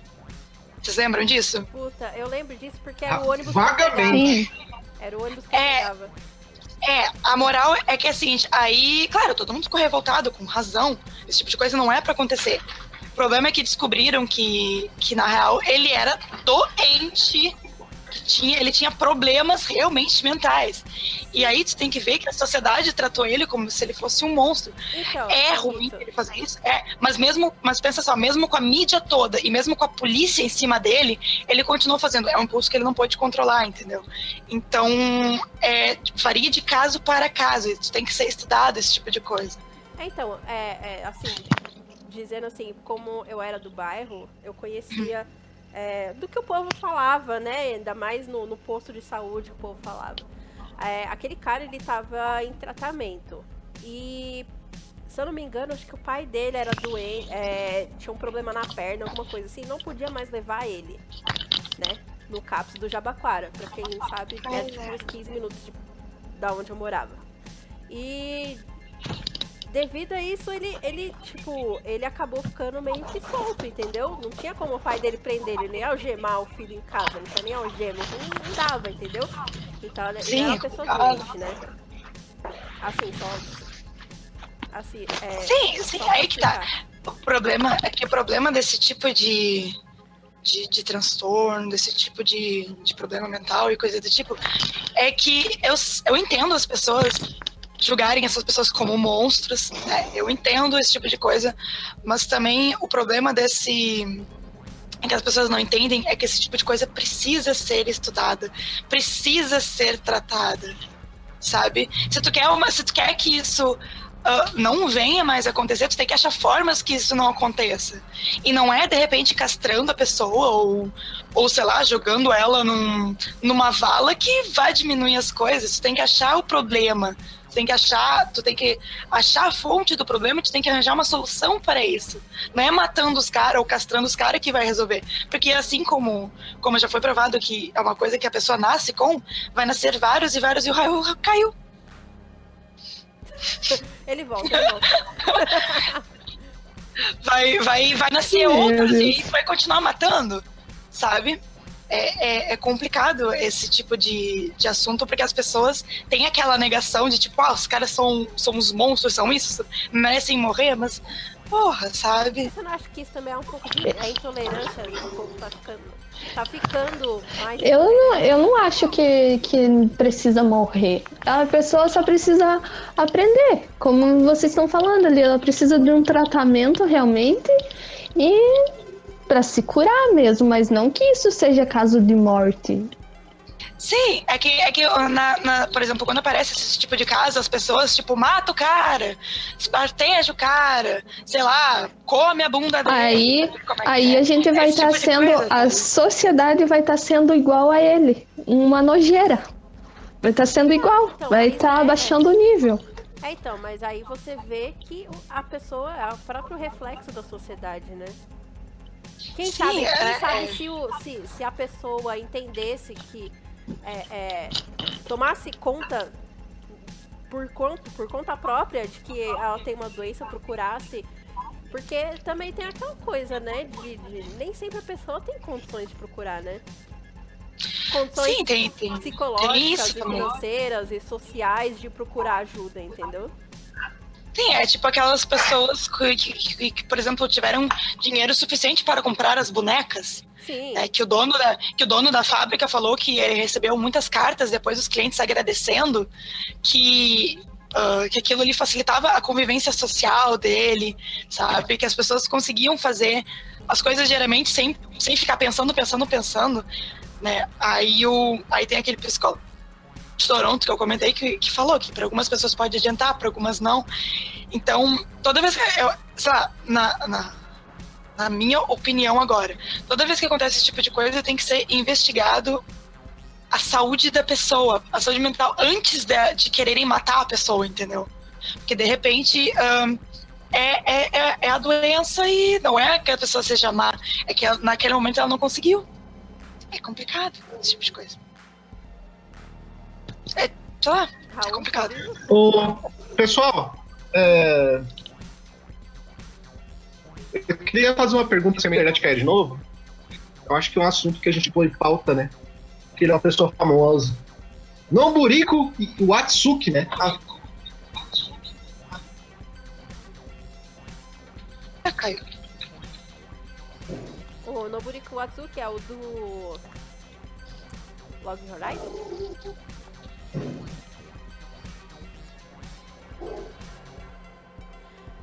Vocês lembram disso?
Puta, eu lembro disso porque era
Ah,
o ônibus
vagamente.
que. Era o ônibus que
É.
pegava.
É, a moral é que é o seguinte, aí, claro, todo mundo ficou revoltado, com razão. Esse tipo de coisa não é pra acontecer. O problema é que descobriram que, que na real, ele era doente. Tinha, ele tinha problemas realmente mentais. E aí tu tem que ver que a sociedade tratou ele como se ele fosse um monstro.
Então,
É
isso.
ruim ele fazer isso? É. Mas mesmo, mas pensa só, mesmo com a mídia toda e mesmo com a polícia em cima dele, ele continuou fazendo. É um impulso que ele não pode controlar, entendeu? Então, é, varia de caso para caso. Isso tem que ser estudado, esse tipo de coisa.
É, então, é, é, assim, dizendo assim, como eu era do bairro, eu conhecia é, do que o povo falava, né? Ainda mais no, no posto de saúde o povo falava. É, aquele cara, ele tava em tratamento. E, se eu não me engano, acho que o pai dele era doente, é, tinha um problema na perna, alguma coisa assim, não podia mais levar ele, né? No CAPS do Jabaquara. Pra quem não sabe, é tipo uns 15 minutos de, da onde eu morava. E devido a isso, ele, ele, tipo, ele acabou ficando meio que solto, entendeu? Não tinha como o pai dele prender ele, nem algemar o filho em casa, não tinha nem algema, não, não dava, entendeu? Então ele
Sim,
era uma pessoa
claro.
doente, né? Assim, só. Assim, é.
Sim, sim, aí que tá. O problema é que o problema desse tipo de, de, de transtorno, desse tipo de, de problema mental e coisa do tipo, é que eu, eu entendo as pessoas julgarem essas pessoas como monstros, né? Eu entendo esse tipo de coisa, mas também o problema desse é que as pessoas não entendem é que esse tipo de coisa precisa ser estudada, precisa ser tratada, sabe? Se tu quer uma, se tu quer que isso ah, não venha mais acontecer, tu tem que achar formas que isso não aconteça. E não é de repente castrando a pessoa ou, ou sei lá, jogando ela num, numa vala que vai diminuir as coisas. Tu tem que achar o problema. Tu tem que achar, tu tem que achar a fonte do problema, tu tem que arranjar uma solução para isso. Não é matando os caras ou castrando os caras que vai resolver. Porque assim como, como já foi provado que é uma coisa que a pessoa nasce com, vai nascer vários e vários e o raio caiu.
Ele volta, ele volta.
vai, vai, vai nascer
Meu
outras e vai continuar matando, sabe? É, é, é complicado esse tipo de, de assunto, porque as pessoas têm aquela negação de tipo, ah, os caras são, são uns monstros, são isso, merecem morrer, mas, porra, sabe?
Você não acha que isso também é um pouco de é intolerância do povo tá ficando, tá ficando mais.
Eu não, eu não acho que, que precisa morrer. A pessoa só precisa aprender. Como vocês estão falando ali, ela precisa de um tratamento realmente e para se curar mesmo, mas não que isso seja caso de morte.
Sim, é que, é que na, na- por exemplo, quando aparece esse tipo de caso, as pessoas, tipo, mata o cara, esparteja o cara, sei lá, come a bunda dele.
Aí,
é
aí
é?
a gente vai estar
tipo de
sendo,
coisa,
a sociedade vai estar sendo igual a ele, uma nojeira. Vai estar sendo igual,
então,
vai estar
é-
abaixando o nível.
É, então, mas aí você vê que a pessoa é o próprio reflexo da sociedade, né? Quem
Sim,
sabe, quem
é-
sabe
é.
se, o- se, se a pessoa entendesse que é, é, tomasse conta por conta, por conta própria de que ela tem uma doença, procurasse. Porque também tem aquela coisa, né? De, de- nem sempre a pessoa tem condições de procurar, né? Condições
Sim, tem, tem.
psicológicas
tem isso
e financeiras e sociais de procurar ajuda, entendeu?
Sim, é tipo aquelas pessoas que, que- que- por exemplo, tiveram dinheiro suficiente para comprar as bonecas.
Sim.
É, que, o dono da, que o dono da fábrica falou que ele recebeu muitas cartas depois dos clientes agradecendo que, ah, que aquilo ali facilitava a convivência social dele, sabe? Que as pessoas conseguiam fazer as coisas diariamente sem, sem ficar pensando, pensando, pensando. Né? Aí, o, aí tem aquele psicólogo de Toronto que eu comentei que, que falou que para algumas pessoas pode adiantar, para algumas não. Então, toda vez que eu, sei lá, na, na, na minha opinião agora, toda vez que acontece esse tipo de coisa, tem que ser investigado a saúde da pessoa, a saúde mental, antes de, de quererem matar a pessoa, entendeu? Porque de repente ahn, é, é, é, é a doença e não é que a pessoa seja má, é que naquele momento ela não conseguiu. É complicado esse tipo de coisa. É, sei lá, é complicado.
Ô, pessoal, é, eu queria fazer uma pergunta se a minha internet cair de novo. Eu acho que é um assunto que a gente põe em pauta, né? Que ele é uma pessoa famosa. Noburico Watsuki, né? Ah,
Ah, caiu.
O Noburiku Watsuki é o do. Log Horizon?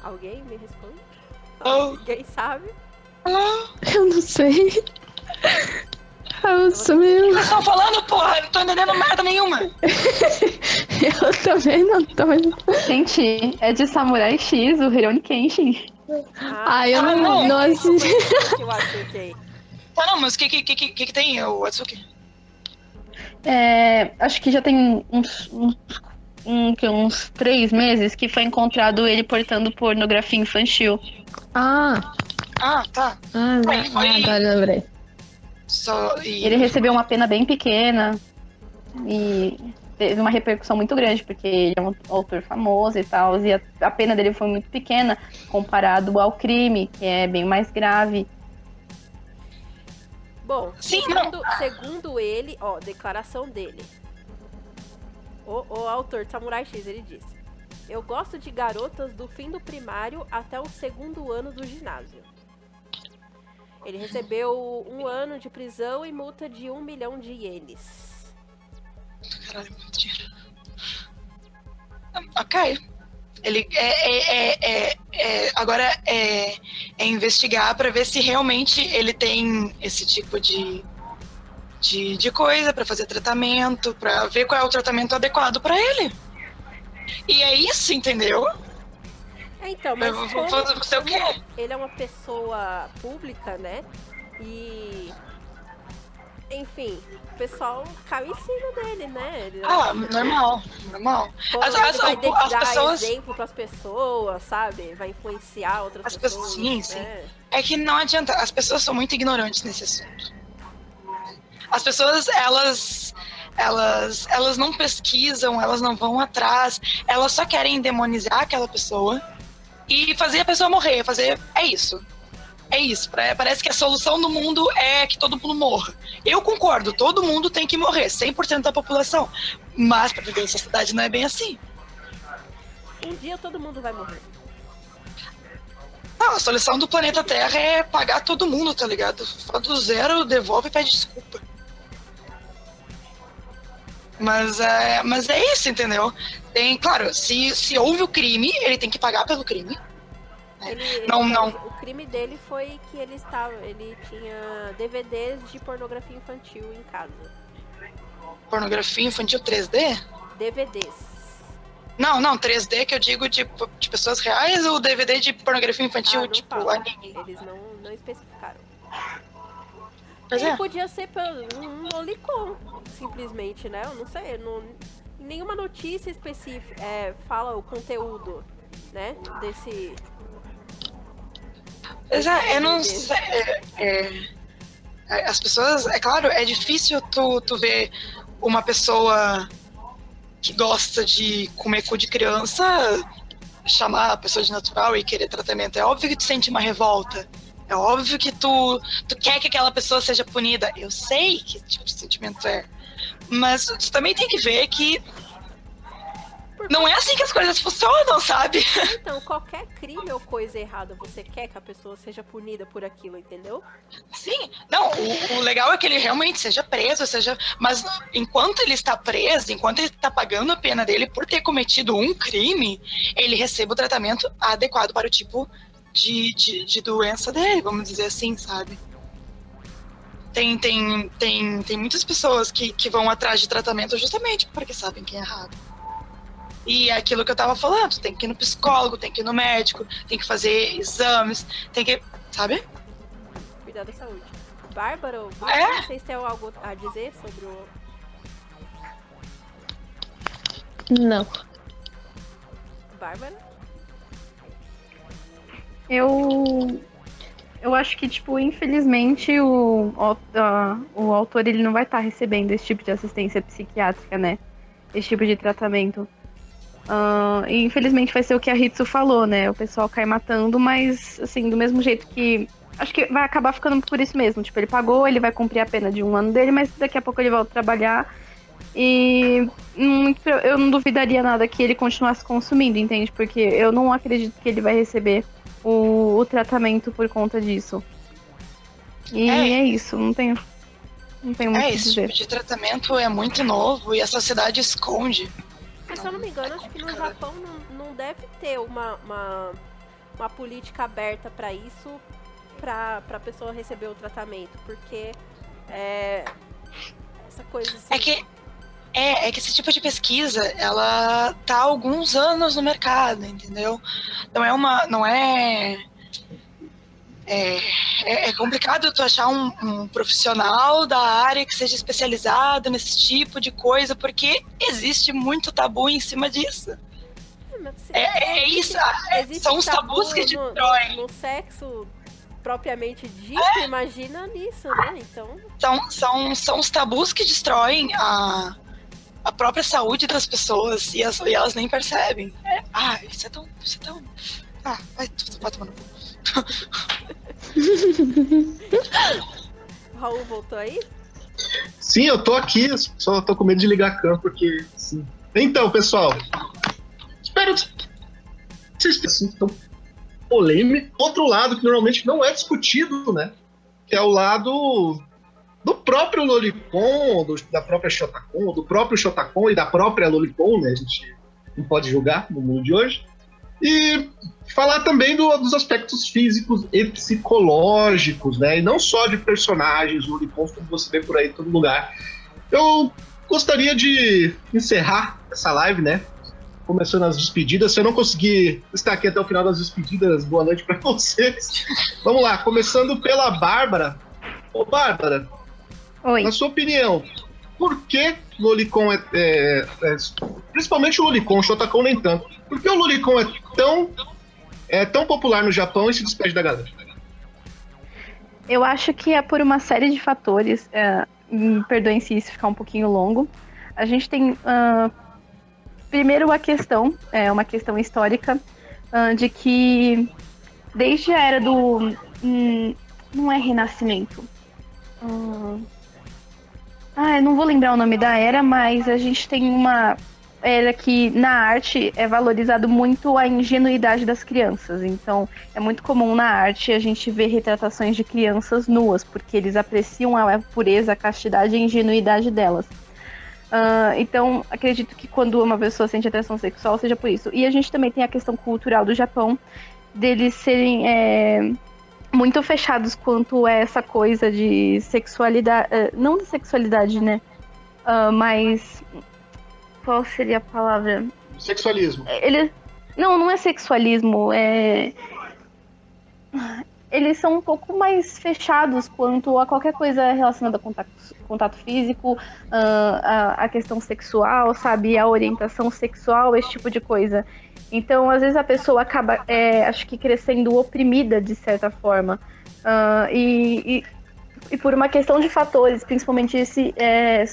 Alguém me responde?
Oh.
Alguém sabe?
Alô?
Eu não sei. Eu sumiu.
Vocês estão falando, porra? Eu não tô entendendo merda nenhuma.
Eu também não tô.
Gente, é de Samurai X, o Hironi Kenshin.
Ah, eu
Ah,
não,
não.
não assisti.
Que o.
Tá, não, mas o que, que, que, que, que tem, o Atsuki?
É, acho que já tem uns, uns, um, que uns três meses que foi encontrado ele portando pornografia infantil.
Ah,
Ah, tá.
ah,
foi-
ah, agora lembrei.
Só, e...
Ele recebeu uma pena bem pequena e teve uma repercussão muito grande, porque ele é um autor famoso e tal, e a, a pena dele foi muito pequena comparado ao crime, que é bem mais grave.
Bom,
Sim,
segundo, segundo ele, ó, declaração dele. O, o autor de Samurai X, ele disse: Eu gosto de garotas do fim do primário até o segundo ano do ginásio. Ele recebeu um ano de prisão e multa de um milhão de ienes.
Caralho, muito dinheiro. Ok. Ele é, é, é, é- é- agora é, é investigar pra ver se realmente ele tem esse tipo de, de, de coisa pra fazer tratamento, pra ver qual é o tratamento adequado pra ele. E é isso, entendeu?
É, então, mas como,
você- o quê?
ele é uma pessoa pública, né? E. Enfim, o pessoal caiu em cima dele, né? Ele,
Ah, normal, normal.
Pô,
as- as-
vai
as
dar
pessoas-
exemplo pras pessoas, sabe? Vai influenciar outras
As
pessoas.
sim, sim.
né?
É que não adianta, as pessoas são muito ignorantes nesse assunto. As pessoas, elas, elas, elas não pesquisam, elas não vão atrás, elas só querem demonizar aquela pessoa e fazer a pessoa morrer, fazer, é isso. É isso, parece que a solução do mundo é que todo mundo morra. Eu concordo, todo mundo tem que morrer, 100% da população. Mas pra viver em sociedade não é bem assim.
Um dia todo mundo vai morrer.
Não, a solução do planeta Terra é pagar todo mundo, tá ligado? Fala do zero, devolve e pede desculpa. Mas é, mas é isso, entendeu? Tem, claro, se, se houve o crime, ele tem que pagar pelo crime.
Ele, ele-
Não, não.
O crime dele foi que ele estava. Ele tinha DVDs de pornografia infantil em casa.
Pornografia infantil 3D?
DVDs.
Não, não, 3D que eu digo de, de pessoas reais ou DVD de pornografia infantil,
Ah, não
tipo
fala.
anime?
Eles não, não especificaram.
Pois
Ele
é.
podia ser um lolicon, simplesmente, né? Eu não sei. Não, nenhuma notícia específica é, fala o conteúdo, né? Desse.
É, eu não sei. é, é, é, as pessoas, é claro, é difícil tu, tu ver uma pessoa que gosta de comer cu de criança chamar a pessoa de natural e querer tratamento. É óbvio que tu sente uma revolta. É óbvio que tu, tu quer que aquela pessoa seja punida. Eu sei que tipo de sentimento é. Mas tu também tem que ver que não é assim que as coisas funcionam, sabe?
Então, qualquer crime ou coisa errada, você quer que a pessoa seja punida por aquilo, entendeu?
Sim, não, o, o legal é que ele realmente seja preso, seja. Mas enquanto ele está preso, enquanto ele está pagando a pena dele por ter cometido um crime, ele recebe o tratamento adequado para o tipo de, de, de doença dele, vamos dizer assim, sabe? Tem, tem, tem, tem muitas pessoas que, que vão atrás de tratamento justamente porque sabem que é errado. E é aquilo que eu tava falando, tem que ir no psicólogo, tem que ir no médico, tem que fazer exames, tem que. Sabe?
Cuidar da saúde. Bárbara,
É?
vocês têm algo a dizer sobre o.
Não.
Bárbara?
Eu. Eu acho que, tipo, infelizmente o, a- o autor ele não vai estar recebendo esse tipo de assistência psiquiátrica, né? Esse tipo de tratamento. Ah, e infelizmente vai ser o que a Hitsu falou, né? O pessoal cai matando, mas assim, do mesmo jeito que. Acho que vai acabar ficando por isso mesmo. Tipo, ele pagou, ele vai cumprir a pena de um ano dele, mas daqui a pouco ele volta a trabalhar. E eu não duvidaria nada que ele continuasse consumindo, entende? Porque eu não acredito que ele vai receber o, o tratamento por conta disso. E
É.
é, isso, não tenho, não tenho muito o
É, esse tipo de tratamento é muito novo e a sociedade esconde.
Mas se eu não me engano, acho que no Japão não, não deve ter uma, uma, uma política aberta pra isso, pra, pra pessoa receber o tratamento. Porque é. Essa coisa assim.
É que é, é que esse tipo de pesquisa, ela tá há alguns anos no mercado, entendeu? Não é uma, não é é, é, é complicado tu achar um, um, profissional da área que seja especializado nesse tipo de coisa, porque existe muito tabu em cima disso. É, é, é isso, são os tabus que destroem.
No, no sexo propriamente dito, é. imagina nisso, né? Então.
São, são, são os tabus que destroem a, a própria saúde das pessoas e, as, e elas nem percebem. É, ah, isso é tão. Isso é tão. Ah, vai, vai tomar no cu.
Raul voltou aí?
Sim, eu tô aqui, só tô com medo de ligar a câmera, porque. Sim. Então, pessoal, espero que vocês tão polêmico. Outro lado que normalmente não é discutido, né? Que é o lado do próprio Lolicon, do, da própria Shotacon, do próprio Shotacon e da própria Lolicon, né? A gente não pode julgar no mundo de hoje. E falar também do, dos aspectos físicos e psicológicos, né? E não só de personagens, Lolicons, como você vê por aí em todo lugar. Eu gostaria de encerrar essa live, né? Começando as despedidas. Se eu não conseguir estar aqui até o final das despedidas, boa noite para vocês. Vamos lá, começando pela Bárbara. Ô, Bárbara,
Oi.
na sua opinião, por que Lolicon é, é, é principalmente o Lolicon, o Shotacon nem tanto. Por que o Lolicon é tão é tão popular no Japão e se despede da galera?
Eu acho que é por uma série de fatores. É, me perdoem se isso ficar um pouquinho longo. A gente tem uh, primeiro a questão, é uma questão histórica, uh, de que desde a era do. Hum, não é renascimento. Uh, ah, eu não vou lembrar o nome da era, mas a gente tem uma era que na arte é valorizado muito a ingenuidade das crianças. Então, é muito comum na arte a gente ver retratações de crianças nuas, porque eles apreciam a pureza, a castidade e a ingenuidade delas. Uh, então, acredito que quando uma pessoa sente atração sexual, seja por isso. E a gente também tem a questão cultural do Japão, deles serem é, muito fechados quanto a essa coisa de sexualidade. Uh, não de sexualidade, né? Uh, mas. Qual seria a palavra?
Sexualismo.
Ele. Não, não é sexualismo, é. Eles são um pouco mais fechados quanto a qualquer coisa relacionada a contato, contato físico, uh, a, a questão sexual, sabe? A orientação sexual, esse tipo de coisa. Então, às vezes a pessoa acaba, é, acho que crescendo oprimida de certa forma. Uh, e, e, e, por uma questão de fatores, principalmente esse, é,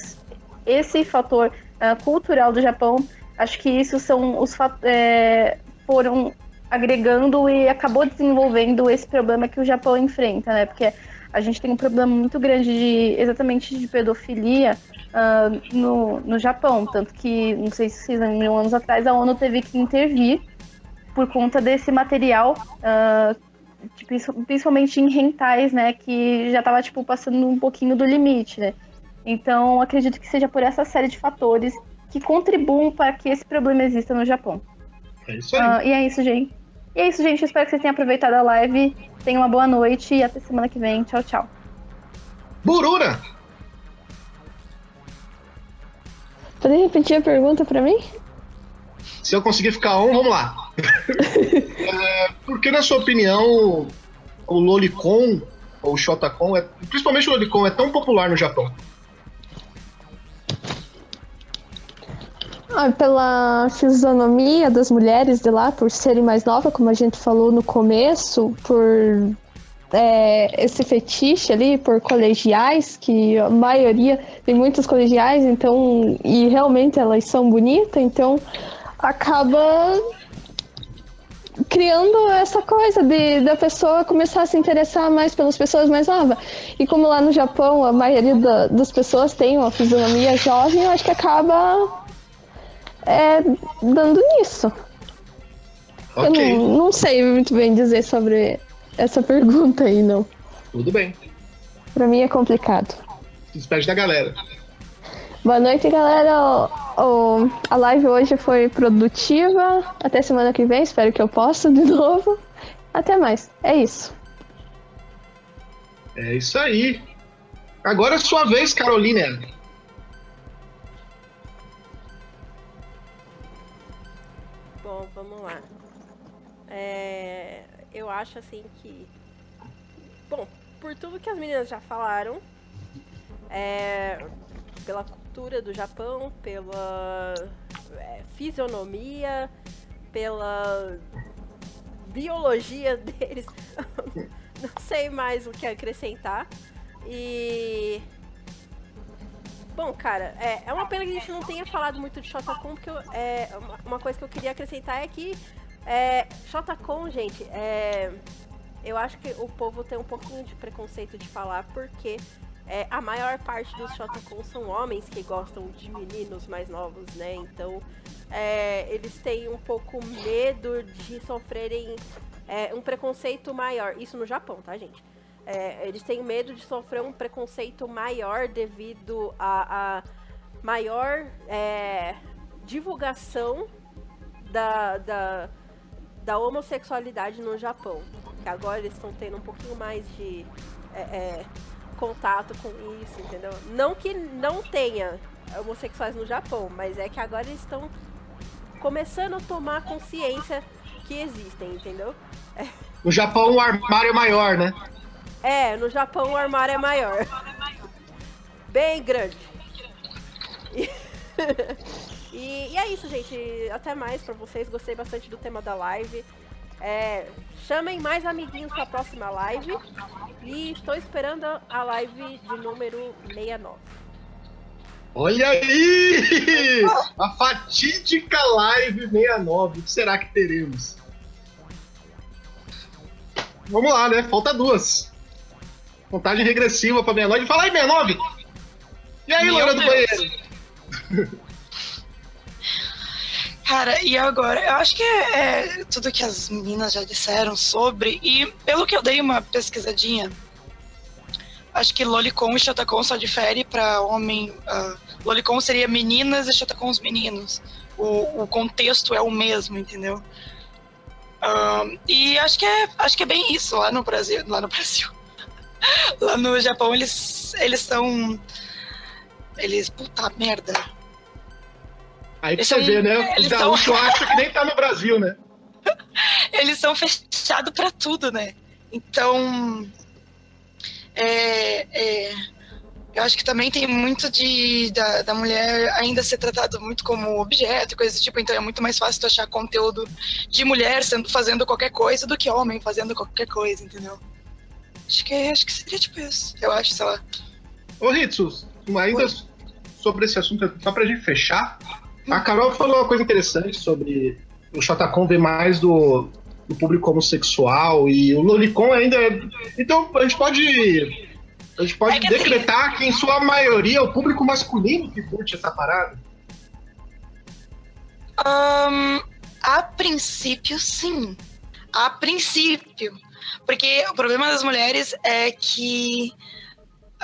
esse fator uh, cultural do Japão, acho que isso são os é, foram agregando e acabou desenvolvendo esse problema que o Japão enfrenta, né? Porque a gente tem um problema muito grande de exatamente de pedofilia uh, no, no Japão. Tanto que, não sei se vocês lembram, anos atrás, a ONU teve que intervir por conta desse material, uh, principalmente em rentais, né? Que já estava tipo, passando um pouquinho do limite, né? Então, acredito que seja por essa série de fatores que contribuam para que esse problema exista no Japão.
É isso aí. Uh,
e é isso, gente. E é isso, gente. Espero que vocês tenham aproveitado a live. Tenham uma boa noite e até semana que vem. Tchau, tchau.
Burura!
Pode repetir a pergunta para mim?
Se eu conseguir ficar on, vamos lá. é, por que, na sua opinião, o Lolicon, ou o Shotacon, é, principalmente o Lolicon, é tão popular no Japão?
Ah, pela fisionomia das mulheres de lá, por serem mais novas, como a gente falou no começo, por é, esse fetiche ali por colegiais, que a maioria tem muitos colegiais, então, e realmente elas são bonitas, então acaba criando essa coisa de da pessoa começar a se interessar mais pelas pessoas mais novas. E como lá no Japão a maioria da, das pessoas tem uma fisionomia jovem, eu acho que acaba é, dando nisso. Okay. Eu não, não sei muito bem dizer sobre essa pergunta aí, não.
Tudo bem.
Pra mim é complicado.
Despede da galera.
Boa noite, galera. O, o, a live hoje foi produtiva. Até semana que vem, espero que eu possa de novo. Até mais. É isso.
É isso aí. Agora é sua vez, Carolina.
Bom, vamos lá. É, eu acho assim que por tudo que as meninas já falaram, é, pela cultura do Japão, pela é, fisionomia, pela biologia deles, não sei mais o que acrescentar. E. Bom, cara, é, é uma pena que a gente não tenha falado muito de Shotacon, porque eu, é, uma, coisa que eu queria acrescentar é que é, Shotacon, gente, é, eu acho que o povo tem um pouquinho de preconceito de falar, porque é, a maior parte dos Shotacon são homens que gostam de meninos mais novos, né? Então, é, eles têm um pouco medo de sofrerem é, um preconceito maior. Isso no Japão, tá, gente? É, eles têm medo de sofrer um preconceito maior devido a maior é, divulgação da, da, da, homossexualidade no Japão. Que agora eles estão tendo um pouquinho mais de é, é, contato com isso, entendeu? Não que não tenha homossexuais no Japão, mas é que agora eles estão começando a tomar consciência que existem, entendeu?
No Japão o armário é maior, né?
É, no Japão o armário é maior. Bem grande. E, e, e, é isso, gente. Até mais pra vocês. Gostei bastante do tema da live. É, chamem mais amiguinhos pra próxima live. E estou esperando a live de número 69.
Olha aí! A fatídica live 69. O que será que teremos? Vamos lá, né? Falta duas. Contagem regressiva pra 69. Fala aí, 69! E aí, Loura do banheiro?
Cara, e agora? Eu acho que é, é, tudo que as meninas já disseram sobre, e pelo que eu dei uma pesquisadinha, acho que Lolicon e Shotacon só difere para homem. Uh, Lolicon seria meninas e Shotacon os meninos. O, o contexto é o mesmo, entendeu? Uh, e acho que é acho que é bem isso lá no Brasil, lá no Brasil. Lá no Japão eles eles são eles puta merda.
Aí que você são, vê, né? Os gaúchos são... acham que nem tá no Brasil, né?
eles são fechados para tudo, né? Então é, é, eu acho que também tem muito de da, da mulher ainda ser tratada muito como objeto, coisa do tipo, então é muito mais fácil tu achar conteúdo de mulher sendo, fazendo qualquer coisa do que homem fazendo qualquer coisa, entendeu? Acho que, acho que seria tipo isso. Eu acho, sei lá.
Ô, Ritsus, ainda Oi. sobre esse assunto, só pra gente fechar, a Carol falou uma coisa interessante sobre o Shotacon ver mais do, do público homossexual e o Lolicon ainda é... Então, a gente pode... A gente pode é que assim, decretar assim... que, em sua maioria, é o público masculino que curte essa parada?
Um, a princípio, sim. A princípio. Porque o problema das mulheres é que,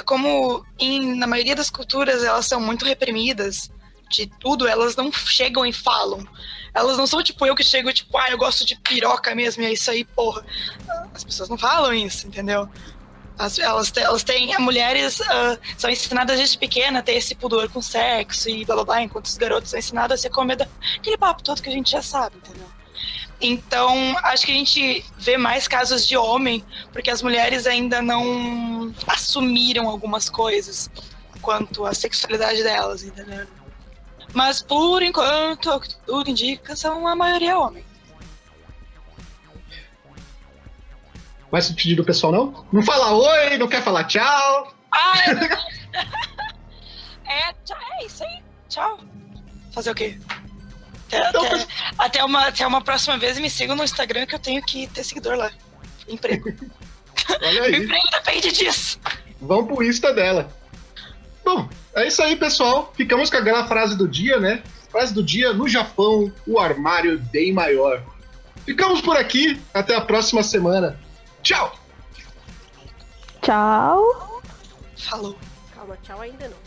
como em, na maioria das culturas elas são muito reprimidas de tudo, elas não chegam e falam. Elas não são tipo eu que chego tipo, ah, eu gosto de piroca mesmo, e é isso aí, porra. As pessoas não falam isso, entendeu? As, elas, elas têm. Mulheres uh, são ensinadas desde pequena a ter esse pudor com sexo e blá blá blá, enquanto os garotos são ensinados a ser comida. Aquele papo todo que a gente já sabe, entendeu? Então, acho que a gente vê mais casos de homem, porque as mulheres ainda não assumiram algumas coisas quanto à sexualidade delas, entendeu? Mas por enquanto, o que tudo indica, são a maioria homem.
Mais pedido do pessoal, não? Não fala oi, não quer falar tchau.
Ah, é, é, é isso aí. Tchau. Fazer o quê? Até, então, até, até, uma, até uma próxima vez me sigam no Instagram que eu tenho que ter seguidor lá. Emprego. Olha aí. emprego depende disso.
Vamos pro Insta dela. Bom, é isso aí, pessoal. Ficamos com aquela frase do dia, né? Frase do dia: no Japão, o armário é bem maior. Ficamos por aqui. Até a próxima semana. Tchau!
Tchau!
Falou.
Calma, tchau ainda não.